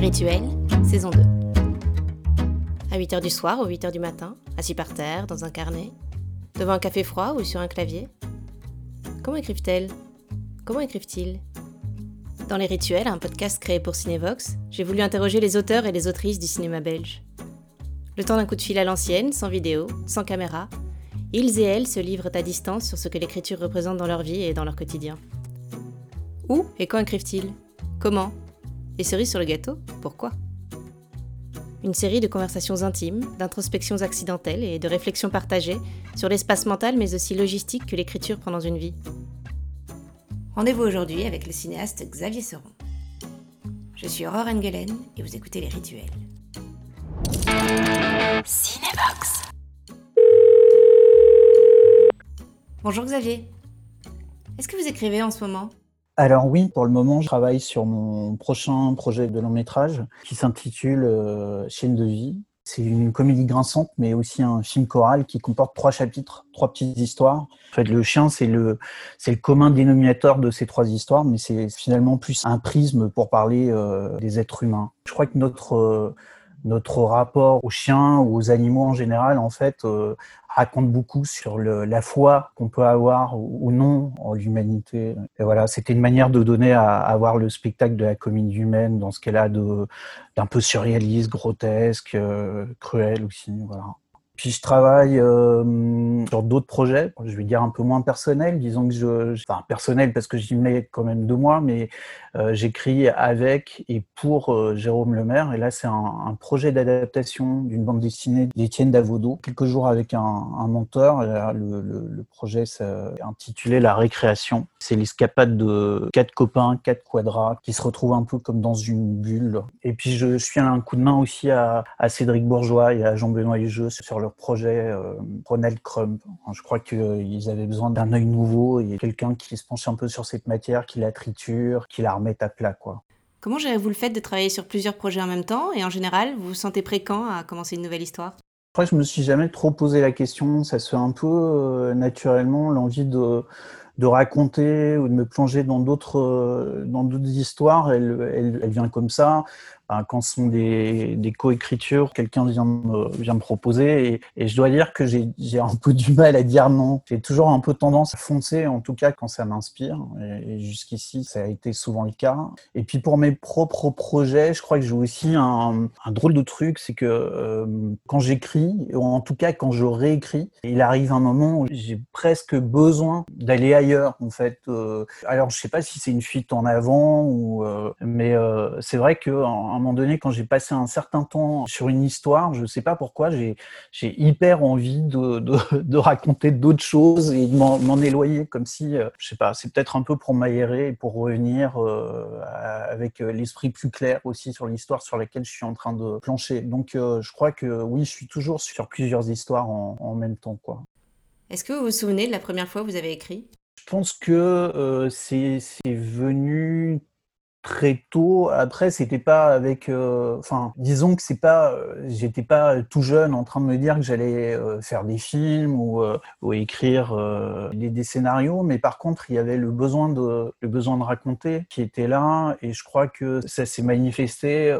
Rituel, saison 2. À 8h du soir ou 8h du matin, assis par terre, dans un carnet, devant un café froid ou sur un clavier. Comment écrivent-elles? Comment écrivent-ils? Dans Les Rituels, un podcast créé pour Cinevox, j'ai voulu interroger les auteurs et les autrices du cinéma belge. Le temps d'un coup de fil à l'ancienne, sans vidéo, sans caméra, ils et elles se livrent à distance sur ce que l'écriture représente dans leur vie et dans leur quotidien. Où et quand écrivent-ils? Comment? Et cerise sur le gâteau, pourquoi? Une série de conversations intimes, d'introspections accidentelles et de réflexions partagées sur l'espace mental mais aussi logistique que l'écriture prend dans une vie. Rendez-vous aujourd'hui avec le cinéaste Xavier Seron. Je suis Aurore Engelen et vous écoutez Les Rituels. Cinébox. Bonjour Xavier. Est-ce que vous écrivez en ce moment? Alors oui, pour le moment, je travaille sur mon prochain projet de long métrage qui s'intitule euh, de vie. C'est une comédie grinçante, mais aussi un film choral qui comporte trois chapitres, trois petites histoires. En fait, le chien, c'est le, c'est le commun dénominateur de ces trois histoires, mais c'est finalement plus un prisme pour parler euh, des êtres humains. Je crois que notre euh, notre rapport aux chiens ou aux animaux en général, en fait, euh, raconte beaucoup sur la foi qu'on peut avoir ou, non en l'humanité. Et voilà, c'était une manière de donner à, voir le spectacle de la comédie humaine dans ce qu'elle a d'un peu surréaliste, grotesque, euh, cruel aussi. Voilà. Puis je travaille euh, sur d'autres projets, je vais dire un peu moins personnels, disons que je, enfin personnel parce que j'y mets quand même deux mois, mais euh, j'écris avec et pour euh, Jérôme Lemaire. Et là, c'est un, projet d'adaptation d'une bande dessinée d'Étienne Davodo. Quelques jours avec un, un monteur. Le, le, le projet est intitulé La récréation. C'est l'escapade de quatre copains, quatre quadras qui se retrouvent un peu comme dans une bulle. Et puis je suis un coup de main aussi à, à Cédric Bourgeois et à Jean-Benoît Hugeux sur leur projet euh, Ronald Crump. Je crois qu'ils avaient besoin d'un œil nouveau et quelqu'un qui se penche un peu sur cette matière, qui la triture, qui la remet à plat, quoi. Comment gérez-vous le fait de travailler sur plusieurs projets en même temps? Et en général, vous vous sentez prêt quand à commencer une nouvelle histoire? Après, je me suis jamais trop posé la question. Ça se fait un peu euh, naturellement, l'envie de, de raconter ou de me plonger dans d'autres euh, dans d'autres histoires. Elle, elle, elle, vient comme ça quand ce sont des, des coécritures, quelqu'un vient me, vient me proposer et, et je dois dire que j'ai un peu du mal à dire non. J'ai toujours un peu tendance à foncer, en tout cas quand ça m'inspire. Et, jusqu'ici, ça a été souvent le cas. Et puis pour mes propres projets, je crois que j'ai aussi un, un, drôle de truc, c'est que euh, quand j'écris, ou en tout cas quand je réécris, il arrive un moment où j'ai presque besoin d'aller ailleurs, en fait. Euh, alors je sais pas si c'est une fuite en avant ou, euh, mais euh, c'est vrai que un moment donné, quand j'ai passé un certain temps sur une histoire, je ne sais pas pourquoi, j'ai hyper envie de, de, de raconter d'autres choses et de m'en éloigner, comme si, euh, je sais pas, c'est peut-être un peu pour m'aérer et pour revenir euh, avec l'esprit plus clair aussi sur l'histoire sur laquelle je suis en train de plancher. Donc, euh, je crois que oui, je suis toujours sur plusieurs histoires en, en même temps, quoi. Est-ce que vous vous souvenez de la première fois que vous avez écrit? Je pense que euh, c'est venu très tôt. Après, c'était pas avec, euh, enfin, disons que c'est pas, euh, j'étais pas tout jeune en train de me dire que j'allais euh, faire des films ou, ou écrire des, des, scénarios, mais par contre, il y avait le besoin de, le besoin de raconter qui était là, et je crois que ça s'est manifesté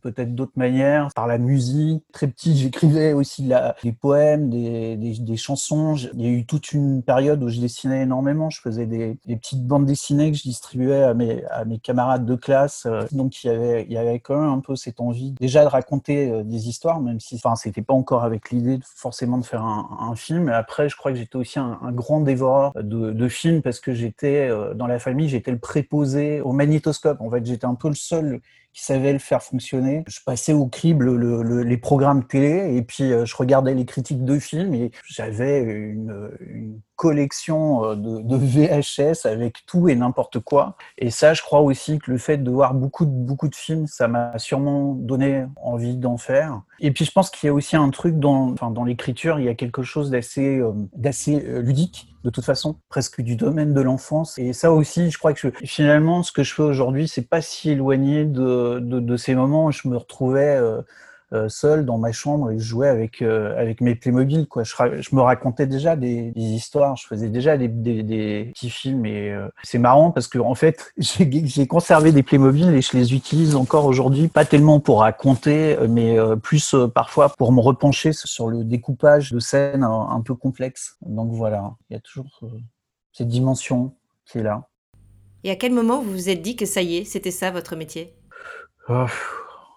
peut-être d'autres manières par la musique. Très petit, j'écrivais aussi la, des poèmes, des, des, des, chansons. Il y a eu toute une période où je dessinais énormément. Je faisais des, des petites bandes dessinées que je distribuais à mes, à mes camarades de classe. Euh, donc il y avait, il y avait quand même un peu cette envie déjà de raconter euh, des histoires, même si, enfin, c'était pas encore avec l'idée forcément de faire un, film. Après, je crois que j'étais aussi un, un, grand dévoreur de, de films parce que j'étais euh, dans la famille, j'étais le préposé au magnétoscope. En fait, j'étais un peu le seul qui savait le faire fonctionner. Je passais au crible le, le, les programmes télé et puis euh, je regardais les critiques de films et j'avais une, collection euh, de, VHS avec tout et n'importe quoi. Et ça, je crois aussi que le fait de voir beaucoup beaucoup de films, ça m'a sûrement donné envie d'en faire. Et puis je pense qu'il y a aussi un truc dans, l'écriture, il y a quelque chose d'assez euh, d'assez ludique de toute façon, presque du domaine de l'enfance. Et ça aussi, je crois que finalement, ce que je fais aujourd'hui, c'est pas si éloigné de, ces moments où je me retrouvais euh, seul dans ma chambre et je jouais avec avec mes Playmobil quoi. Je, je me racontais déjà des, histoires, je faisais déjà des, des, petits films et c'est marrant parce que en fait j'ai conservé des Playmobil et je les utilise encore aujourd'hui, pas tellement pour raconter, mais plus parfois pour me repencher sur le découpage de scènes un, peu complexes. Donc voilà, il y a toujours cette dimension qui est là. Et à quel moment vous vous êtes dit que ça y est, c'était ça votre métier? Oh,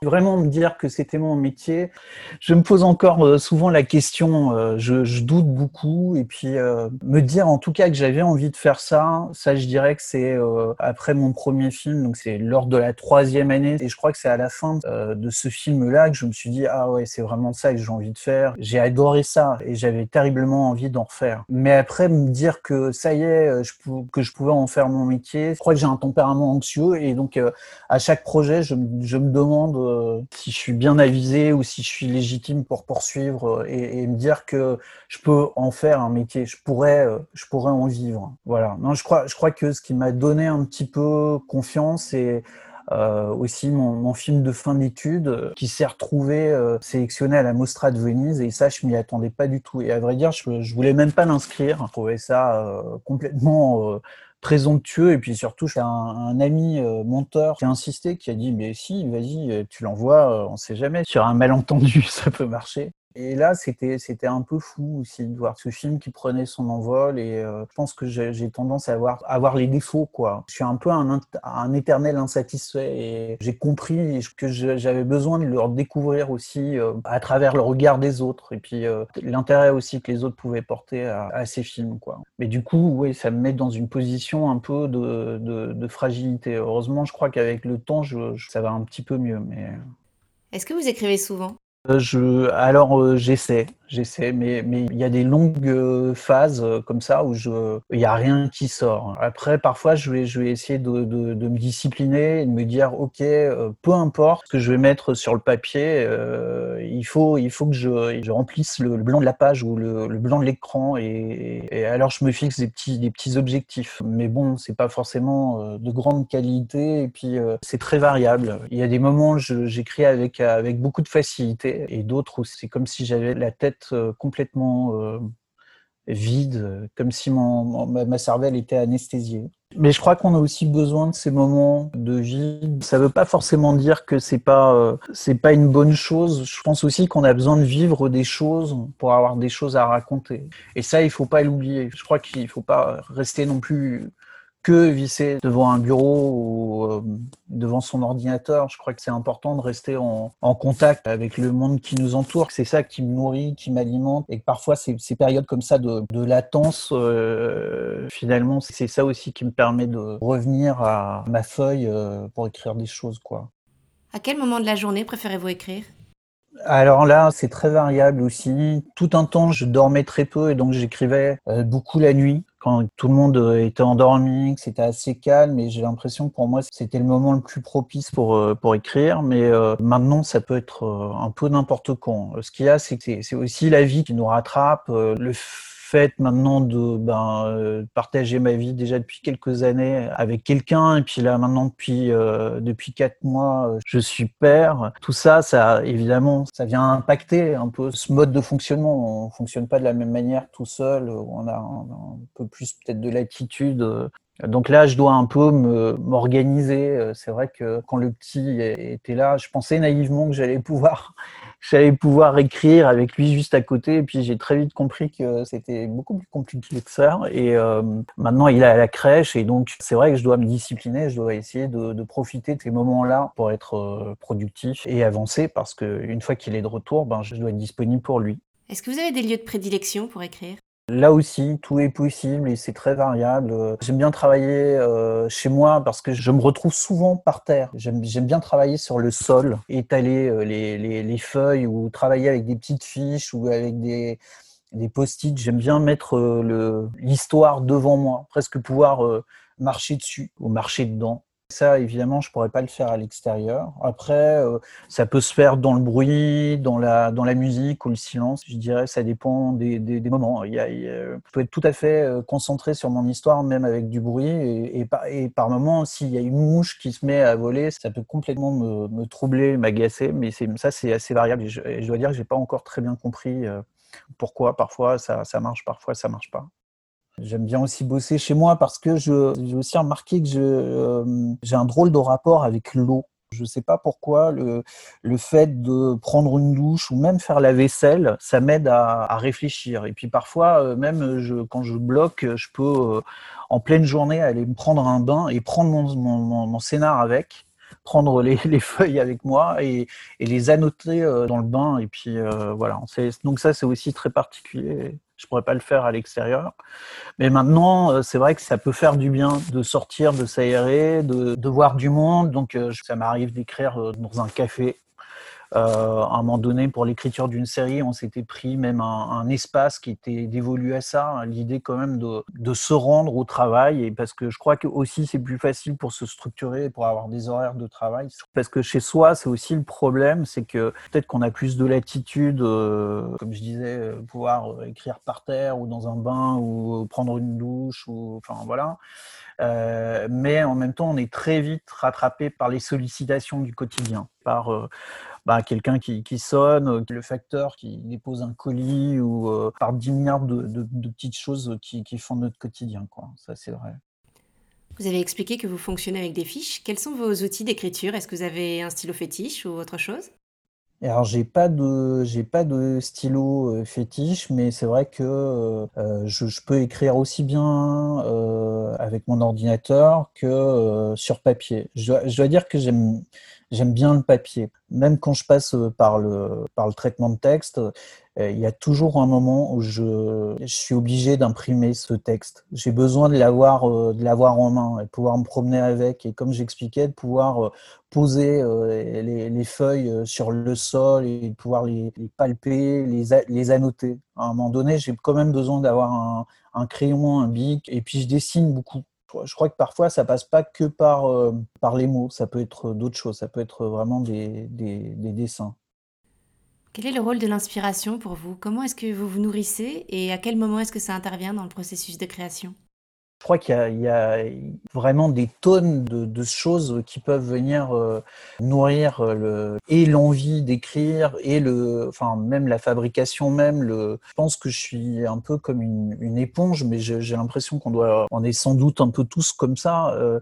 Vraiment me dire que c'était mon métier. Je me pose encore euh, souvent la question, euh, je, doute beaucoup, et puis euh, me dire en tout cas que j'avais envie de faire ça, ça je dirais que c'est après mon premier film, donc c'est lors de la troisième année, et je crois que c'est à la fin de ce film-là que je me suis dit, ah ouais, c'est vraiment ça que j'ai envie de faire. J'ai adoré ça, et j'avais terriblement envie d'en refaire. Mais après, me dire que ça y est, que je pouvais en faire mon métier, je crois que j'ai un tempérament anxieux, et donc à chaque projet, je, je me demande euh, si je suis bien avisé ou si je suis légitime pour poursuivre euh, et, me dire que je peux en faire un métier, je pourrais, euh, je pourrais en vivre. Voilà. Non, je crois, je crois que ce qui m'a donné un petit peu confiance c'est aussi mon, film de fin d'études qui s'est retrouvé sélectionné à la Mostra de Venise. Et ça je m'y attendais pas du tout. Et à vrai dire je, je voulais même pas l'inscrire. Je trouvais ça complètement présomptueux et puis surtout c'est un, un, ami euh, monteur qui a insisté qui a dit mais si vas-y euh, tu l'envoies on sait jamais. Sur un malentendu ça peut marcher et là, c'était un peu fou aussi de voir ce film qui prenait son envol. Et euh, je pense que j'ai tendance à avoir avoir les défauts quoi. Je suis un peu un, éternel insatisfait et j'ai compris que j'avais besoin de le découvrir aussi euh, à travers le regard des autres et puis euh, l'intérêt aussi que les autres pouvaient porter à, à, ces films quoi. Mais du coup, ça me met dans une position un peu de, fragilité. Heureusement, je crois qu'avec le temps, ça va un petit peu mieux. Mais est-ce que vous écrivez souvent? Je, alors j'essaie, j'essaie, mais mais il y a des longues euh, phases euh, comme ça où je, il y a rien qui sort. Après, parfois, je vais, je vais essayer de, de, de me discipliner et de me dire, ok, euh, peu importe ce que je vais mettre sur le papier, il faut, il faut que je, je remplisse le, blanc de la page ou le, le blanc de l'écran et, et, alors je me fixe des petits, des petits objectifs. Mais bon, c'est pas forcément de grande qualité et puis c'est très variable. Il y a des moments où j'écris avec avec beaucoup de facilité et d'autres où c'est comme si j'avais la tête euh, complètement euh, vide, comme si mon, ma cervelle était anesthésiée. Mais je crois qu'on a aussi besoin de ces moments de vide. Ça ne veut pas forcément dire que c'est pas euh, c'est pas une bonne chose. Je pense aussi qu'on a besoin de vivre des choses pour avoir des choses à raconter. Et ça, il faut pas l'oublier. Je crois qu'il faut pas rester non plus que visser devant un bureau ou euh, devant son ordinateur. Je crois que c'est important de rester en, contact avec le monde qui nous entoure. C'est ça qui me nourrit, qui m'alimente. Et que parfois, ces, ces périodes comme ça de, latence, euh, finalement, c'est ça aussi qui me permet de revenir à ma feuille euh, pour écrire des choses. quoi. À quel moment de la journée préférez-vous écrire? Alors là, c'est très variable aussi. Tout un temps, je dormais très peu et donc j'écrivais beaucoup la nuit quand tout le monde euh, était endormi, que c'était assez calme et j'ai l'impression que pour moi c'était le moment le plus propice pour euh, pour écrire mais euh, maintenant ça peut être un peu n'importe quand. Ce qu'il y a c'est que c'est aussi la vie qui nous rattrape, le fait maintenant de ben, euh, partager ma vie déjà depuis quelques années avec quelqu'un. Et puis là maintenant depuis euh, depuis quatre mois euh, je suis père. Tout ça ça évidemment ça vient impacter un peu ce mode de fonctionnement. On fonctionne pas de la même manière tout seul. On a un, peu plus peut-être de l'attitude. Donc là, je dois un peu m'organiser. C'est vrai que quand le petit était là, je pensais naïvement que j'allais pouvoir j'allais pouvoir écrire avec lui juste à côté. Et puis j'ai très vite compris que c'était beaucoup plus compliqué que ça. Et euh, maintenant, il est à la crèche. Et donc, c'est vrai que je dois me discipliner. Je dois essayer de, profiter de ces moments-là pour être euh, productif et avancer parce qu'une fois qu'il est de retour, ben, je dois être disponible pour lui. Est-ce que vous avez des lieux de prédilection pour écrire? Là aussi, tout est possible et c'est très variable. J'aime bien travailler euh, chez moi parce que je me retrouve souvent par terre. J'aime bien travailler sur le sol, étaler euh, les, les, les, feuilles ou travailler avec des petites fiches ou avec des, des post-it. J'aime bien mettre euh, l'histoire devant moi, presque pouvoir marcher dessus ou marcher dedans Ça, évidemment, je pourrais pas le faire à l'extérieur. Après, euh, ça peut se faire dans le bruit, dans la, dans la musique ou le silence. Je dirais, ça dépend des, des, moments. Il y je peux être tout à fait euh, concentré sur mon histoire, même avec du bruit. Et, par, et par moments, s'il y a une mouche qui se met à voler, ça peut complètement me, me troubler, m'agacer. Mais ça, c'est assez variable. Et je, je, dois dire que j'ai pas encore très bien compris pourquoi parfois ça, ça marche, parfois ça marche pas. J'aime bien aussi bosser chez moi parce que j'ai aussi remarqué que euh, j'ai un drôle de rapport avec l'eau. Je ne sais pas pourquoi le, le, fait de prendre une douche ou même faire la vaisselle, ça m'aide à, à, réfléchir. Et puis parfois, euh, même je, quand je bloque, je peux euh, en pleine journée aller me prendre un bain et prendre mon, mon, scénar avec prendre les, les, feuilles avec moi et, et les annoter euh, dans le bain. Et puis euh, voilà. Donc ça, c'est aussi très particulier. Je pourrais pas le faire à l'extérieur. Mais maintenant, euh, c'est vrai que ça peut faire du bien de sortir, de s'aérer, de, de, voir du monde. Donc ça m'arrive d'écrire dans un café euh, à un moment donné, pour l'écriture d'une série, on s'était pris même un, espace qui était dévolu à ça, hein, l'idée quand même de, se rendre au travail, et parce que je crois que aussi c'est plus facile pour se structurer, pour avoir des horaires de travail. Parce que chez soi, c'est aussi le problème, c'est que peut-être qu'on a plus de latitude, euh, comme je disais, euh, pouvoir écrire par terre ou dans un bain ou prendre une douche, ou enfin voilà. Mais en même temps, on est très vite rattrapé par les sollicitations du quotidien, par bah, quelqu'un qui, qui, sonne, le facteur qui dépose un colis ou euh, par 10 milliards de, de, de petites choses qui, qui, font notre quotidien. Quoi. Ça, c'est vrai. Vous avez expliqué que vous fonctionnez avec des fiches. Quels sont vos outils d'écriture? Est-ce que vous avez un stylo fétiche ou autre chose? Alors j'ai pas de j'ai pas de stylo euh, fétiche, mais c'est vrai que euh, je, je, peux écrire aussi bien euh, avec mon ordinateur que euh, sur papier. Je dois, je dois dire que j'aime j'aime bien le papier. Même quand je passe par le par le traitement de texte, il y a toujours un moment où je, je suis obligé d'imprimer ce texte. J'ai besoin de l'avoir de l'avoir en main et pouvoir me promener avec et comme j'expliquais de pouvoir poser les, les, feuilles sur le sol et de pouvoir les, les palper, les, les annoter. À un moment donné, j'ai quand même besoin d'avoir un, un crayon, un bic et puis je dessine beaucoup je crois que parfois ça passe pas que par, euh, par les mots, ça peut être d'autres choses, ça peut être vraiment des, des, dessins. Quel est le rôle de l'inspiration pour vous? Comment est-ce que vous vous nourrissez et à quel moment est-ce que ça intervient dans le processus de création? Je crois qu'il y, a vraiment des tonnes de, choses qui peuvent venir euh, nourrir le, et l'envie d'écrire et le, enfin même la fabrication même. Le, je pense que je suis un peu comme une, une éponge, mais j'ai l'impression qu'on doit, on est sans doute un peu tous comme ça. Euh,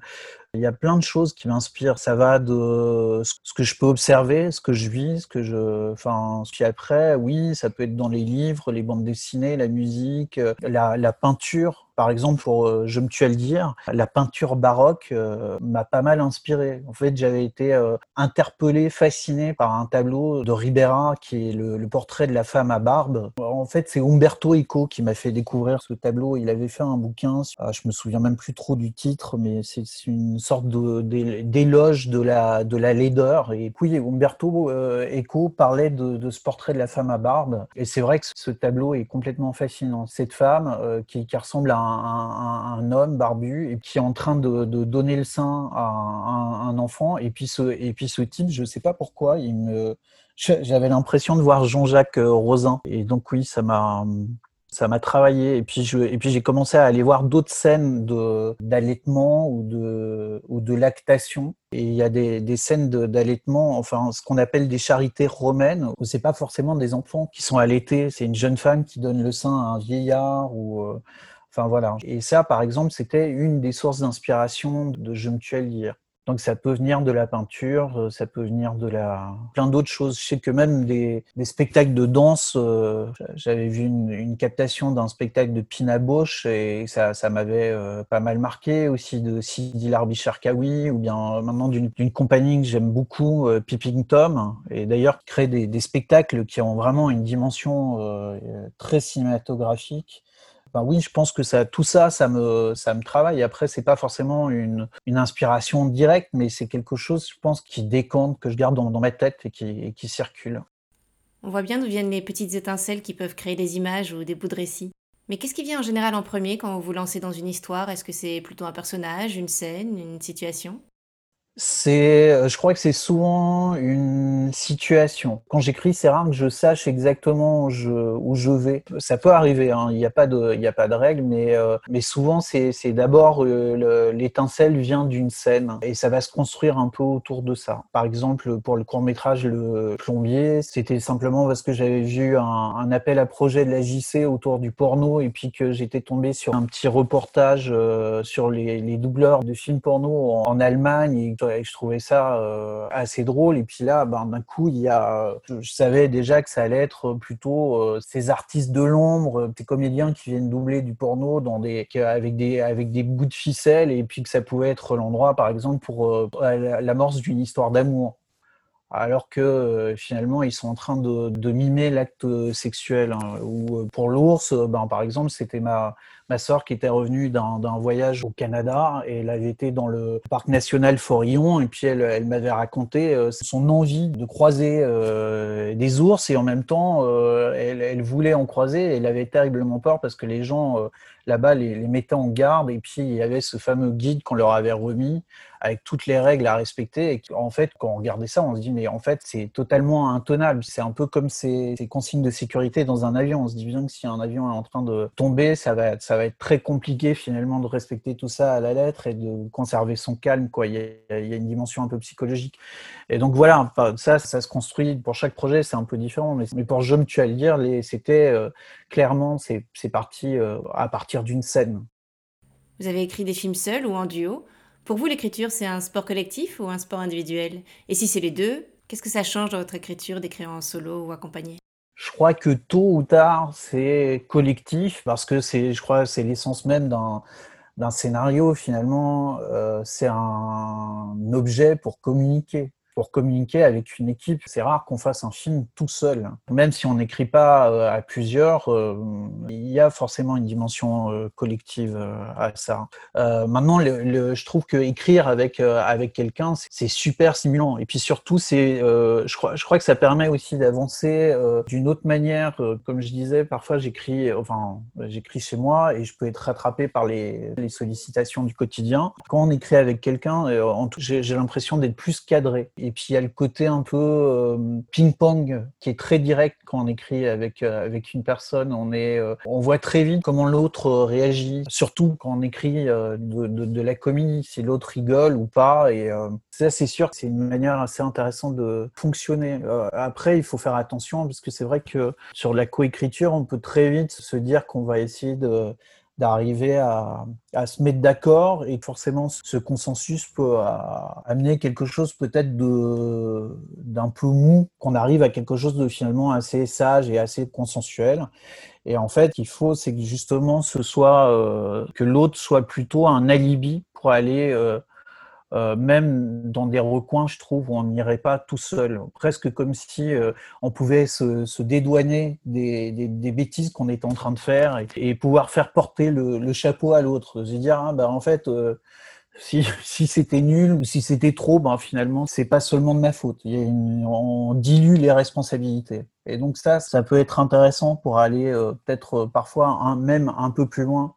il y a plein de choses qui m'inspirent. Ça va de ce que je peux observer, ce que je vis, ce que je, enfin, puis après, oui, ça peut être dans les livres, les bandes dessinées, la musique, la, la peinture. Par exemple, pour euh, Je me tue à le dire, la peinture baroque euh, m'a pas mal inspiré. En fait, j'avais été euh, interpellé, fasciné par un tableau de Ribera qui est le, le portrait de la femme à barbe. En fait, c'est Umberto Eco qui m'a fait découvrir ce tableau. Il avait fait un bouquin, je me souviens même plus trop du titre, mais c'est une sorte d'éloge de, la, la laideur. Et puis, Umberto euh, Eco parlait de, ce portrait de la femme à barbe. Et c'est vrai que ce tableau est complètement fascinant. Cette femme euh, qui, ressemble à un, homme barbu et qui est en train de, de donner le sein à un, un, enfant. Et puis, ce, et puis ce type, je ne sais pas pourquoi, il me... J'avais l'impression de voir Jean-Jacques euh, Rosin. Et donc oui, ça m'a ça m'a travaillé et puis je et puis j'ai commencé à aller voir d'autres scènes de d'allaitement ou de ou de lactation. Et il y a des, des scènes d'allaitement enfin ce qu'on appelle des charités romaines où c'est pas forcément des enfants qui sont allaités c'est une jeune femme qui donne le sein à un vieillard ou euh, enfin voilà. Et ça par exemple c'était une des sources d'inspiration de Je me à lire donc ça peut venir de la peinture, euh, ça peut venir de la plein d'autres choses. Je sais que même des, spectacles de danse, euh, j'avais vu une, captation d'un spectacle de Pina Bausch et ça, ça m'avait euh, pas mal marqué aussi de Sidi Larbi Cherkaoui ou bien maintenant d'une compagnie que j'aime beaucoup, euh, Tom. Et d'ailleurs crée des, spectacles qui ont vraiment une dimension très cinématographique oui, je pense que ça, tout ça, ça me, ça me travaille. Après, c'est pas forcément une, une, inspiration directe, mais c'est quelque chose, je pense, qui décompte, que je garde dans, dans ma tête et qui, et qui, circule. On voit bien d'où viennent les petites étincelles qui peuvent créer des images ou des bouts de récit. Mais qu'est-ce qui vient en général en premier quand vous vous lancez dans une histoire? Est-ce que c'est plutôt un personnage, une scène, une situation? C'est, euh, je crois que c'est souvent une situation. Quand j'écris, c'est rare que je sache exactement où je, où je vais. Ça peut arriver, hein. il n'y a pas de, il a pas de règle, mais, euh, mais souvent c'est, c'est d'abord euh, l'étincelle vient d'une scène et ça va se construire un peu autour de ça. Par exemple, pour le court métrage Le Plombier, c'était simplement parce que j'avais vu un, un, appel à projet de la JC autour du porno et puis que j'étais tombé sur un petit reportage sur les, les doubleurs de films porno en, Allemagne et je trouvais ça euh, assez drôle. Et puis là, ben, d'un coup, il y a, je savais déjà que ça allait être plutôt euh, ces artistes de l'ombre, ces comédiens qui viennent doubler du porno dans des, avec des, avec des bouts de ficelle, et puis que ça pouvait être l'endroit, par exemple, pour euh, l'amorce d'une histoire d'amour alors que finalement ils sont en train de, de mimer l'acte sexuel. Hein. Ou pour l'ours, ben, par exemple, c'était ma, ma soeur qui était revenue d'un voyage au Canada et elle avait été dans le parc national Forillon et puis elle, elle m'avait raconté euh, son envie de croiser euh, des ours et en même temps euh, elle, elle, voulait en croiser et elle avait terriblement peur parce que les gens là-bas les, les, mettaient en garde et puis il y avait ce fameux guide qu'on leur avait remis avec toutes les règles à respecter et en fait quand on regardait ça on se dit mais en fait c'est totalement intenable c'est un peu comme ces, consignes de sécurité dans un avion on se dit bien que si un avion est en train de tomber ça va, ça va être très compliqué finalement de respecter tout ça à la lettre et de conserver son calme. Quoi. Il, y a, il y a une dimension un peu psychologique. Et donc voilà, ça, ça se construit pour chaque projet, c'est un peu différent. Mais, mais pour Je me tue à le dire, c'était euh, clairement, c'est parti euh, à partir d'une scène. Vous avez écrit des films seuls ou en duo? Pour vous, l'écriture, c'est un sport collectif ou un sport individuel? Et si c'est les deux, qu'est-ce que ça change dans votre écriture d'écrire en solo ou accompagné je crois que tôt ou tard, c'est collectif parce que c'est, je crois, c'est l'essence même d'un d'un scénario. Finalement, euh, c'est un objet pour communiquer pour communiquer avec une équipe. C'est rare qu'on fasse un film tout seul. Même si on n'écrit pas euh, à plusieurs, euh, il y a forcément une dimension euh, collective à ça. maintenant, le, le, je trouve que écrire avec avec quelqu'un, c'est super stimulant. Et puis surtout, c'est, je crois, je crois que ça permet aussi d'avancer d'une autre manière. comme je disais, parfois j'écris, enfin, j'écris chez moi et je peux être rattrapé par les, les sollicitations du quotidien. Quand on écrit avec quelqu'un, j'ai l'impression d'être plus cadré. Et puis il y a le côté un peu euh, ping-pong qui est très direct quand on écrit avec euh, avec une personne. On est, euh, on voit très vite comment l'autre réagit, surtout quand on écrit de, la comédie, si l'autre rigole ou pas. Et ça, c'est sûr que c'est une manière assez intéressante de fonctionner. après, il faut faire attention parce que c'est vrai que sur la coécriture, on peut très vite se dire qu'on va essayer de d'arriver à, à, se mettre d'accord et forcément ce consensus peut amener quelque chose peut-être de d'un peu mou qu'on arrive à quelque chose de finalement assez sage et assez consensuel. Et en fait il faut c'est que justement ce soit euh, que l'autre soit plutôt un alibi pour aller euh, euh, même dans des recoins, je trouve, où on n'irait pas tout seul, presque comme si euh, on pouvait se, se dédouaner des, des, des bêtises qu'on était en train de faire et, et pouvoir faire porter le, le chapeau à l'autre. Se dire, bah, en fait, euh, si, si c'était nul ou si c'était trop, ben finalement, c'est pas seulement de ma faute. On dilue les responsabilités. Et donc ça, ça peut être intéressant pour aller euh, peut-être parfois un, même un peu plus loin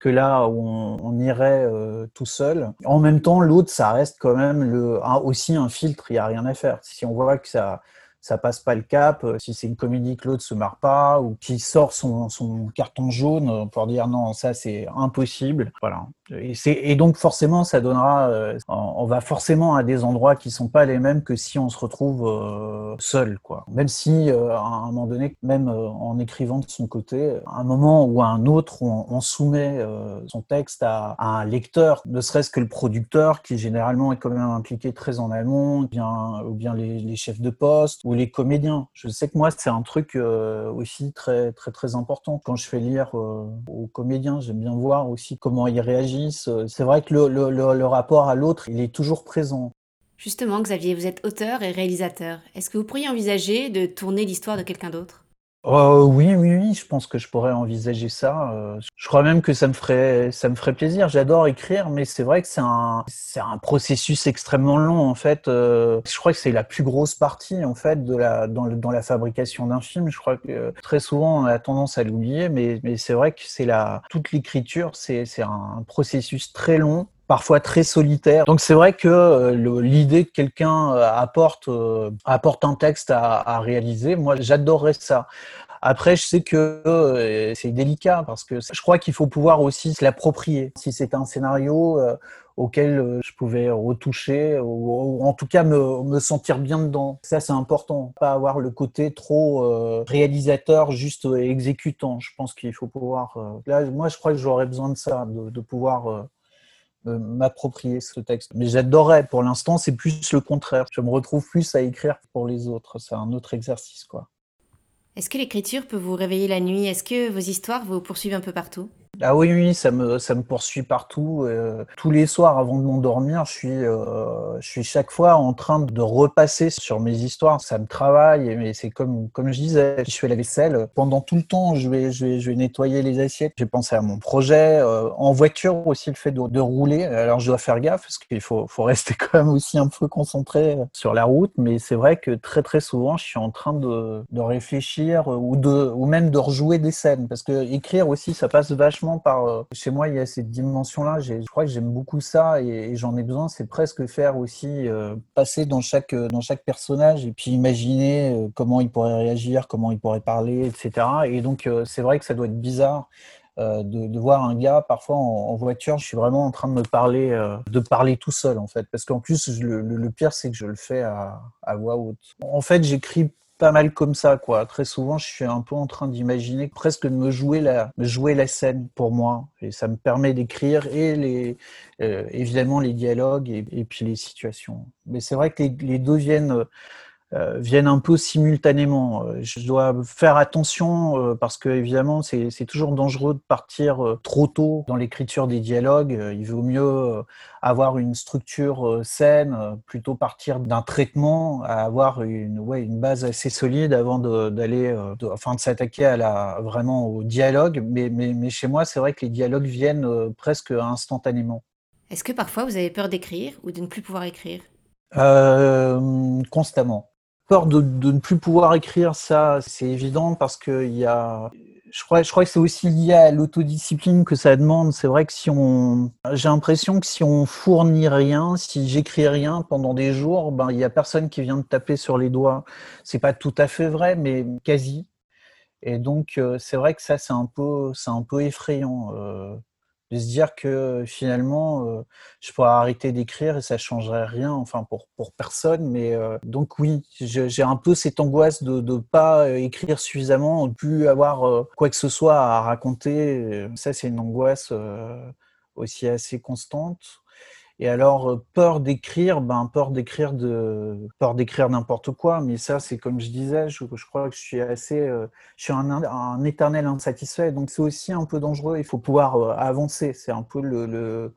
que là où on, irait euh, tout seul. En même temps, l'autre, ça reste quand même le, un, aussi un filtre, il n'y a rien à faire. Si on voit que ça ça passe pas le cap, euh, si c'est une comédie que l'autre se marre pas, ou qui sort son, son carton jaune pour dire non, ça c'est impossible. Voilà. Et, donc forcément, ça donnera, euh, on va forcément à des endroits qui sont pas les mêmes que si on se retrouve euh, seul, quoi. Même si euh, à un moment donné, même en écrivant de son côté, à un moment ou à un autre, on, soumet son texte à, un lecteur, ne serait-ce que le producteur, qui généralement est quand même impliqué très en amont, ou bien, ou bien les, les, chefs de poste ou les comédiens. Je sais que moi, c'est un truc aussi très très très important quand je fais lire aux comédiens. J'aime bien voir aussi comment ils réagissent euh, c'est vrai que le, rapport à l'autre, il est toujours présent. Justement, Xavier, vous êtes auteur et réalisateur. Est-ce que vous pourriez envisager de tourner l'histoire de quelqu'un d'autre? Euh, oui, oui, oui, je pense que je pourrais envisager ça. Euh, je crois même que ça me ferait, ça me ferait plaisir. J'adore écrire, mais c'est vrai que c'est un, c'est un processus extrêmement long en fait. Euh, je crois que c'est la plus grosse partie en fait de la, dans, le, dans la fabrication d'un film. Je crois que très souvent on a tendance à l'oublier, mais, mais c'est vrai que c'est la, toute l'écriture, c'est, c'est un processus très long parfois très solitaire. Donc c'est vrai que l'idée que quelqu'un apporte, apporte un texte à, réaliser, moi j'adorerais ça. Après, je sais que euh, c'est délicat parce que je crois qu'il faut pouvoir aussi se l'approprier. Si c'est un scénario euh, auquel euh, je pouvais retoucher ou, en tout cas me, sentir bien dedans. Ça, c'est important. Pas avoir le côté trop réalisateur, juste exécutant. Je pense qu'il faut pouvoir. là, moi, je crois que j'aurais besoin de ça, de pouvoir m'approprier ce texte. Mais j'adorerais. Pour l'instant, c'est plus le contraire. Je me retrouve plus à écrire pour les autres. C'est un autre exercice, quoi. Est-ce que l'écriture peut vous réveiller la nuit? Est-ce que vos histoires vous poursuivent un peu partout? Ah oui, oui, ça me, ça me poursuit partout. Euh, tous les soirs avant de m'endormir, je suis, euh, je suis chaque fois en train de repasser sur mes histoires. Ça me travaille, mais c'est comme, comme je disais, je fais la vaisselle. Pendant tout le temps, je vais, je vais, je vais nettoyer les assiettes. J'ai pensé à mon projet. Euh, en voiture aussi, le fait de, de, rouler. Alors, je dois faire gaffe parce qu'il faut, faut rester quand même aussi un peu concentré sur la route. Mais c'est vrai que très, très souvent, je suis en train de, de réfléchir ou, de, ou même de rejouer des scènes. Parce que écrire aussi, ça passe vachement par. Euh, chez moi, il y a cette dimension-là. Je crois que j'aime beaucoup ça et, j'en ai besoin. C'est presque faire aussi euh, passer dans chaque dans chaque personnage et puis imaginer euh, comment il pourrait réagir, comment il pourrait parler, etc. Et donc, c'est vrai que ça doit être bizarre. de, voir un gars parfois en, voiture, je suis vraiment en train de me parler, de parler tout seul en fait, parce qu'en plus le, pire c'est que je le fais à voix haute. En fait, j'écris pas mal comme ça, quoi. Très souvent, je suis un peu en train d'imaginer presque de me jouer la, me jouer la scène pour moi. Et ça me permet d'écrire et les, euh, évidemment les dialogues et, puis les situations. Mais c'est vrai que les, les deux viennent euh, viennent un peu simultanément. Euh, je dois faire attention euh, parce que évidemment c'est toujours dangereux de partir trop tôt dans l'écriture des dialogues. Il vaut mieux avoir une structure saine, plutôt partir d'un traitement à avoir une, ouais, une base assez solide avant d'aller, enfin de s'attaquer à la vraiment au dialogue. Mais, mais, mais chez moi, c'est vrai que les dialogues viennent presque instantanément. Est-ce que parfois vous avez peur d'écrire ou de ne plus pouvoir écrire? Euh, Constamment peur de, ne plus pouvoir écrire, ça, c'est évident parce que il y a. Je crois, je crois que c'est aussi lié à l'autodiscipline que ça demande. C'est vrai que si on, j'ai l'impression que si on fournit rien, si j'écris rien pendant des jours, ben il y a personne qui vient de taper sur les doigts. C'est pas tout à fait vrai, mais quasi. Et donc euh, c'est vrai que ça c'est un peu, c'est un peu effrayant. Euh, de se dire que finalement, euh, je pourrais arrêter d'écrire et ça changerait rien, enfin pour, pour personne. Mais euh, donc oui, j'ai un peu cette angoisse de ne pas euh, écrire suffisamment, de plus avoir quoi que ce soit à raconter. Ça, c'est une angoisse aussi assez constante. Et alors, euh, peur d'écrire, ben, peur d'écrire de, peur d'écrire n'importe quoi. Mais ça, c'est comme je disais, je, crois que je suis assez, euh, je suis un, éternel insatisfait. Donc, c'est aussi un peu dangereux. Il faut pouvoir euh, avancer. C'est un peu le, le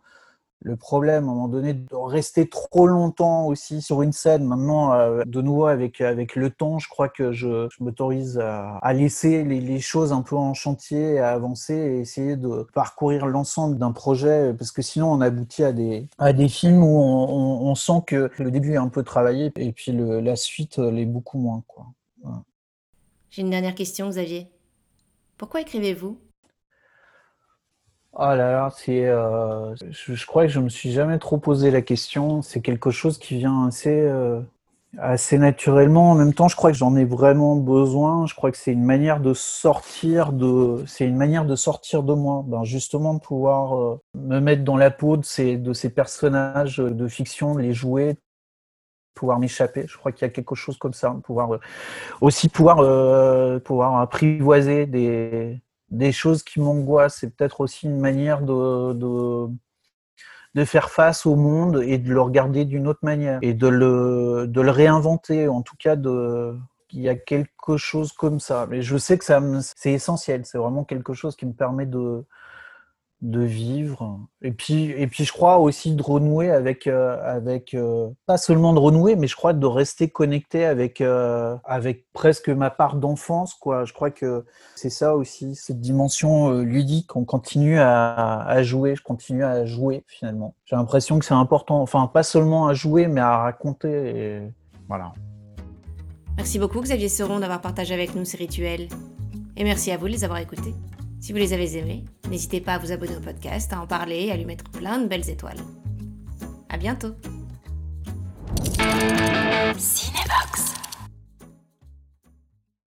le problème à un moment donné de rester trop longtemps aussi sur une scène. Maintenant, euh, de nouveau avec avec le temps, je crois que je, m'autorise à, laisser les, choses un peu en chantier, à avancer et essayer de parcourir l'ensemble d'un projet, parce que sinon on aboutit à des à des films où on, sent que le début est un peu travaillé et puis le, la suite l'est beaucoup moins. J'ai une dernière question, Xavier. Pourquoi écrivez-vous Oh là là, c'est, euh, je, crois que je me suis jamais trop posé la question. C'est quelque chose qui vient assez, euh, assez naturellement. En même temps, je crois que j'en ai vraiment besoin. Je crois que c'est une manière de sortir de, c'est une manière de sortir de moi. Ben justement, de pouvoir euh, me mettre dans la peau de ces, de ces personnages de fiction, les jouer, pouvoir m'échapper. Je crois qu'il y a quelque chose comme ça, pouvoir aussi pouvoir, pouvoir apprivoiser des des choses qui m'angoissent. C'est peut-être aussi une manière de, de, faire face au monde et de le regarder d'une autre manière et de le, de le réinventer. En tout cas, de, il y a quelque chose comme ça. Mais je sais que c'est essentiel. C'est vraiment quelque chose qui me permet de, de vivre. Et puis, et puis je crois aussi de renouer avec, euh, avec euh, pas seulement de renouer, mais je crois de rester connecté avec, euh, avec presque ma part d'enfance. Quoi. Je crois que c'est ça aussi, cette dimension ludique. On continue à, à, jouer, je continue à jouer finalement. J'ai l'impression que c'est important, enfin pas seulement à jouer, mais à raconter. Voilà. Merci beaucoup Xavier Seron d'avoir partagé avec nous ces rituels. Et merci à vous de les avoir écoutés. Si vous les avez aimés, n'hésitez pas à vous abonner au podcast, à en parler et à lui mettre plein de belles étoiles. À bientôt.